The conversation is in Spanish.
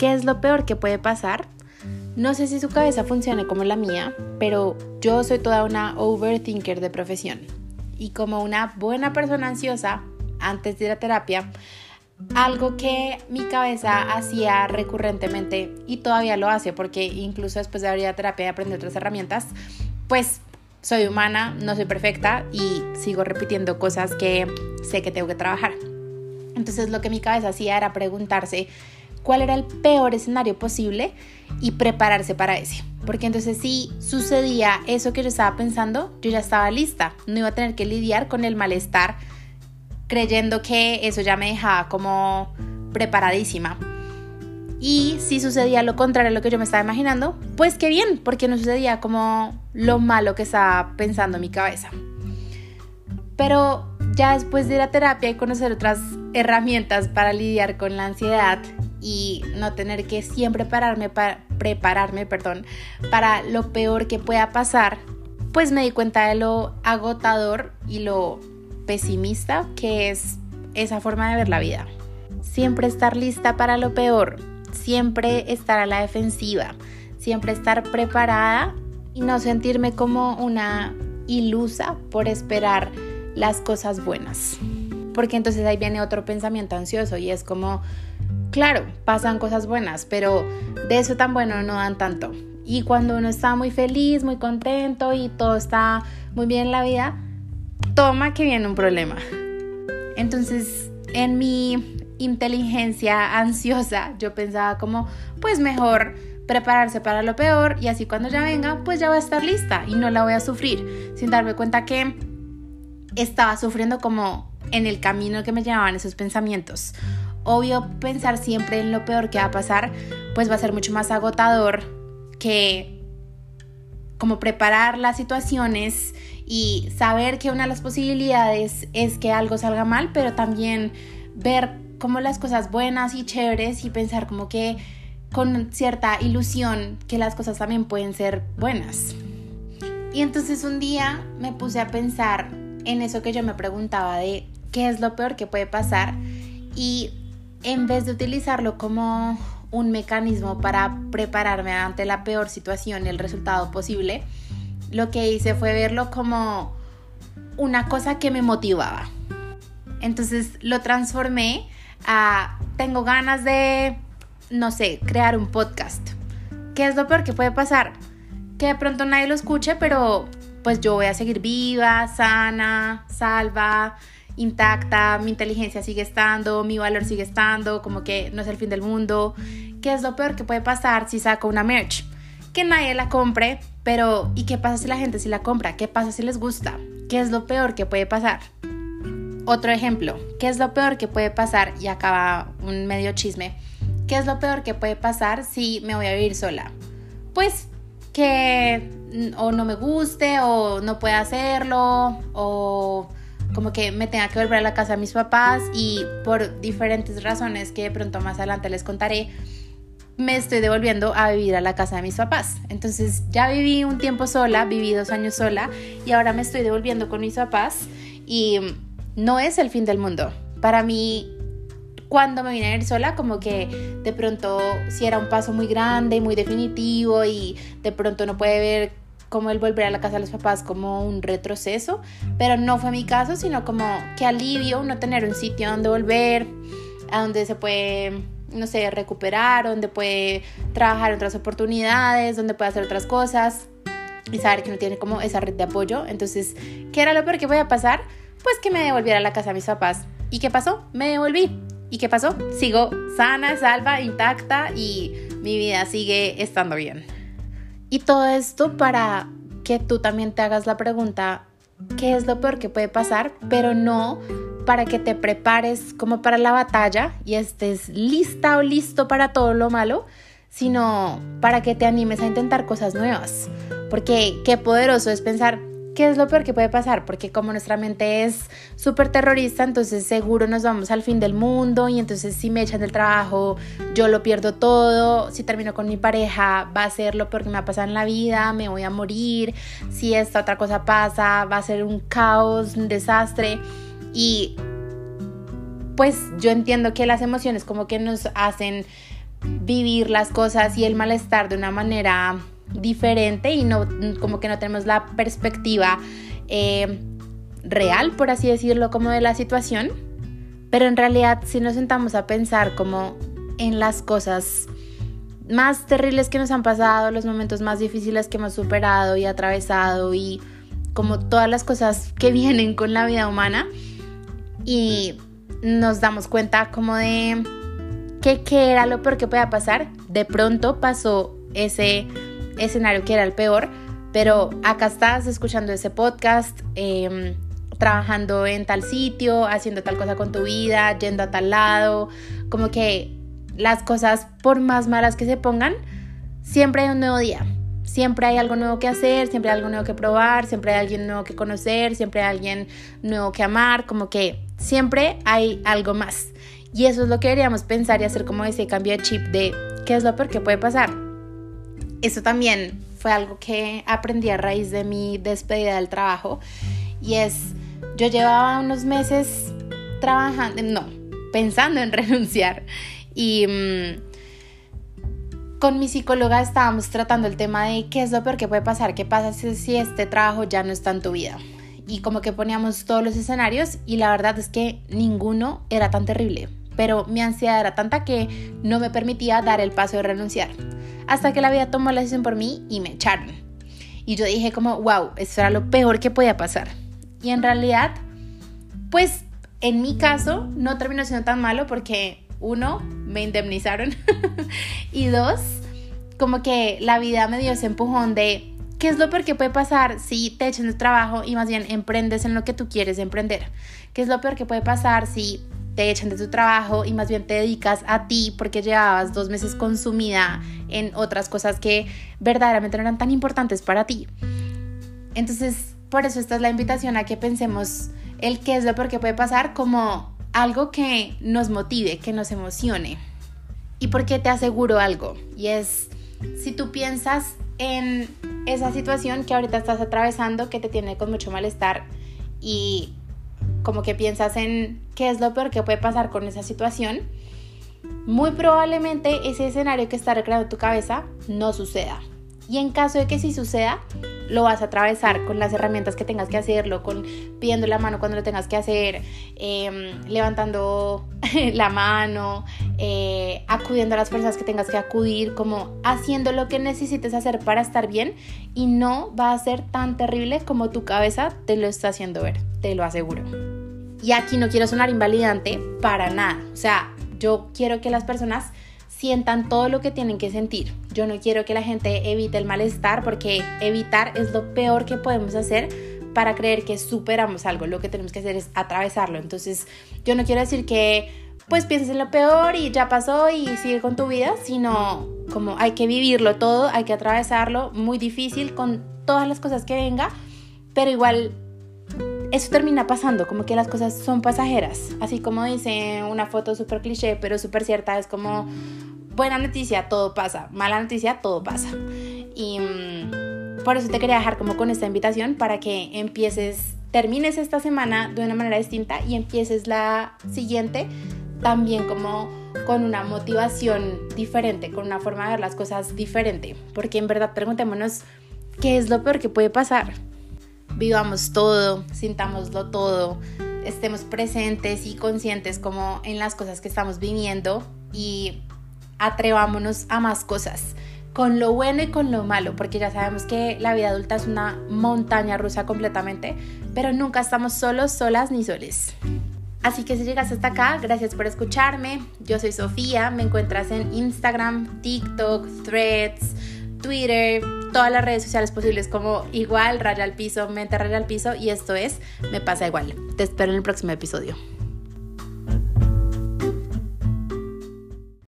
¿qué es lo peor que puede pasar? No sé si su cabeza funcione como la mía, pero yo soy toda una overthinker de profesión. Y como una buena persona ansiosa, antes de la terapia, algo que mi cabeza hacía recurrentemente y todavía lo hace porque incluso después de abrir la terapia y aprender otras herramientas, pues soy humana, no soy perfecta y sigo repitiendo cosas que sé que tengo que trabajar. Entonces lo que mi cabeza hacía era preguntarse cuál era el peor escenario posible y prepararse para ese. Porque entonces si sucedía eso que yo estaba pensando, yo ya estaba lista, no iba a tener que lidiar con el malestar creyendo que eso ya me dejaba como preparadísima. Y si sucedía lo contrario a lo que yo me estaba imaginando, pues qué bien, porque no sucedía como lo malo que estaba pensando en mi cabeza. Pero ya después de la terapia y conocer otras herramientas para lidiar con la ansiedad y no tener que siempre pararme para, prepararme perdón, para lo peor que pueda pasar, pues me di cuenta de lo agotador y lo pesimista que es esa forma de ver la vida. Siempre estar lista para lo peor, siempre estar a la defensiva, siempre estar preparada y no sentirme como una ilusa por esperar las cosas buenas. Porque entonces ahí viene otro pensamiento ansioso y es como, claro, pasan cosas buenas, pero de eso tan bueno no dan tanto. Y cuando uno está muy feliz, muy contento y todo está muy bien en la vida, toma que viene un problema. Entonces, en mi inteligencia ansiosa, yo pensaba como, pues mejor prepararse para lo peor y así cuando ya venga, pues ya voy a estar lista y no la voy a sufrir, sin darme cuenta que estaba sufriendo como en el camino que me llevaban esos pensamientos. Obvio, pensar siempre en lo peor que va a pasar, pues va a ser mucho más agotador que como preparar las situaciones y saber que una de las posibilidades es que algo salga mal, pero también ver como las cosas buenas y chéveres y pensar como que con cierta ilusión que las cosas también pueden ser buenas. Y entonces un día me puse a pensar en eso que yo me preguntaba de qué es lo peor que puede pasar y en vez de utilizarlo como un mecanismo para prepararme ante la peor situación y el resultado posible, lo que hice fue verlo como una cosa que me motivaba. Entonces lo transformé a, tengo ganas de, no sé, crear un podcast. ¿Qué es lo peor que puede pasar? Que de pronto nadie lo escuche, pero pues yo voy a seguir viva, sana, salva, intacta, mi inteligencia sigue estando, mi valor sigue estando, como que no es el fin del mundo. ¿Qué es lo peor que puede pasar si saco una merch? Que nadie la compre, pero ¿y qué pasa si la gente si la compra? ¿Qué pasa si les gusta? ¿Qué es lo peor que puede pasar? Otro ejemplo, ¿qué es lo peor que puede pasar? Y acaba un medio chisme. ¿Qué es lo peor que puede pasar si me voy a vivir sola? Pues que o no me guste o no pueda hacerlo o como que me tenga que volver a la casa de mis papás y por diferentes razones que de pronto más adelante les contaré, me estoy devolviendo a vivir a la casa de mis papás. Entonces ya viví un tiempo sola, viví dos años sola y ahora me estoy devolviendo con mis papás y no es el fin del mundo. Para mí, cuando me vine a ir sola, como que de pronto si era un paso muy grande y muy definitivo y de pronto no puede ver como el volver a la casa de los papás como un retroceso, pero no fue mi caso, sino como que alivio no tener un sitio donde volver, a donde se puede no sé, recuperar, donde puede trabajar otras oportunidades, donde puede hacer otras cosas y saber que no tiene como esa red de apoyo. Entonces, ¿qué era lo peor que voy a pasar? Pues que me devolviera a la casa de mis papás. ¿Y qué pasó? Me devolví. ¿Y qué pasó? Sigo sana, salva, intacta y mi vida sigue estando bien. Y todo esto para que tú también te hagas la pregunta, ¿qué es lo peor que puede pasar? Pero no para que te prepares como para la batalla y estés lista o listo para todo lo malo, sino para que te animes a intentar cosas nuevas. Porque qué poderoso es pensar, ¿qué es lo peor que puede pasar? Porque como nuestra mente es súper terrorista, entonces seguro nos vamos al fin del mundo y entonces si me echan del trabajo, yo lo pierdo todo, si termino con mi pareja, va a ser lo peor que me va a pasar en la vida, me voy a morir, si esta otra cosa pasa, va a ser un caos, un desastre. Y pues yo entiendo que las emociones como que nos hacen vivir las cosas y el malestar de una manera diferente y no como que no tenemos la perspectiva eh, real, por así decirlo, como de la situación. Pero en realidad si nos sentamos a pensar como en las cosas más terribles que nos han pasado, los momentos más difíciles que hemos superado y atravesado y como todas las cosas que vienen con la vida humana y nos damos cuenta como de que qué era lo peor que podía pasar. De pronto pasó ese escenario que era el peor, pero acá estás escuchando ese podcast, em, trabajando en tal sitio, haciendo tal cosa con tu vida, yendo a tal lado, como que las cosas, por más malas que se pongan, siempre hay un nuevo día. Siempre hay algo nuevo que hacer, siempre hay algo nuevo que probar, siempre hay alguien nuevo que conocer, siempre hay alguien nuevo que amar, como que siempre hay algo más. Y eso es lo que deberíamos pensar y hacer como ese cambio de chip de qué es lo que puede pasar. Eso también fue algo que aprendí a raíz de mi despedida del trabajo. Y es, yo llevaba unos meses trabajando, no, pensando en renunciar. Y mm, con mi psicóloga estábamos tratando el tema de qué es lo peor que puede pasar, qué pasa si, este trabajo ya no está en tu vida. Y como que poníamos todos los escenarios y la verdad es que ninguno era tan terrible, pero mi ansiedad era tanta que no me permitía dar el paso de renunciar. Hasta que la vida tomó la decisión por mí y me echaron. Y yo dije como, wow, esto era lo peor que podía pasar. Y en realidad, pues en mi caso no terminó siendo tan malo porque uno, me indemnizaron y dos, como que la vida me dio ese empujón de qué es lo peor que puede pasar si te echan de trabajo y más bien emprendes en lo que tú quieres emprender. ¿Qué es lo peor que puede pasar si te echan de tu trabajo y más bien te dedicas a ti porque llevabas dos meses consumida en otras cosas que verdaderamente no eran tan importantes para ti? Entonces, por eso esta es la invitación a que pensemos el qué es lo peor que puede pasar como algo que nos motive, que nos emocione. ¿Y por qué te aseguro algo? Y es, si tú piensas en esa situación que ahorita estás atravesando, que te tiene con mucho malestar y como que piensas en qué es lo peor que puede pasar con esa situación, muy probablemente ese escenario que está recreado en tu cabeza no suceda. Y en caso de que sí suceda, lo vas a atravesar con las herramientas que tengas que hacerlo, con pidiendo la mano cuando lo tengas que hacer, em, levantando la mano, eh, acudiendo a las personas que tengas que acudir, como haciendo lo que necesites hacer para estar bien y no va a ser tan terrible como tu cabeza te lo está haciendo ver, te lo aseguro. Y aquí no quiero sonar invalidante para nada, o sea, yo quiero que las personas sientan todo lo que tienen que sentir. Yo no quiero que la gente evite el malestar porque evitar es lo peor que podemos hacer para creer que superamos algo. Lo que tenemos que hacer es atravesarlo. Entonces, yo no quiero decir que pues pienses en lo peor y ya pasó y sigue con tu vida, sino como hay que vivirlo todo, hay que atravesarlo, muy difícil con todas las cosas que venga, pero igual eso termina pasando, como que las cosas son pasajeras, así como dice una foto súper cliché, pero súper cierta, es como buena noticia, todo pasa, mala noticia, todo pasa. Y mm, por eso te quería dejar como con esta invitación para que empieces, termines esta semana de una manera distinta y empieces la siguiente también como con una motivación diferente, con una forma de ver las cosas diferente, porque en verdad preguntémonos qué es lo peor que puede pasar. Vivamos todo, sintámoslo todo, estemos presentes y conscientes como en las cosas que estamos viviendo y atrevámonos a más cosas, con lo bueno y con lo malo, porque ya sabemos que la vida adulta es una montaña rusa completamente, pero nunca estamos solos, solas ni soles. Así que si llegas hasta acá, gracias por escucharme. Yo soy Sofía, me encuentras en Instagram, TikTok, Threads, Twitter, todas las redes sociales posibles como igual, raya al piso, mente raya al piso y esto es Me pasa igual. Te espero en el próximo episodio.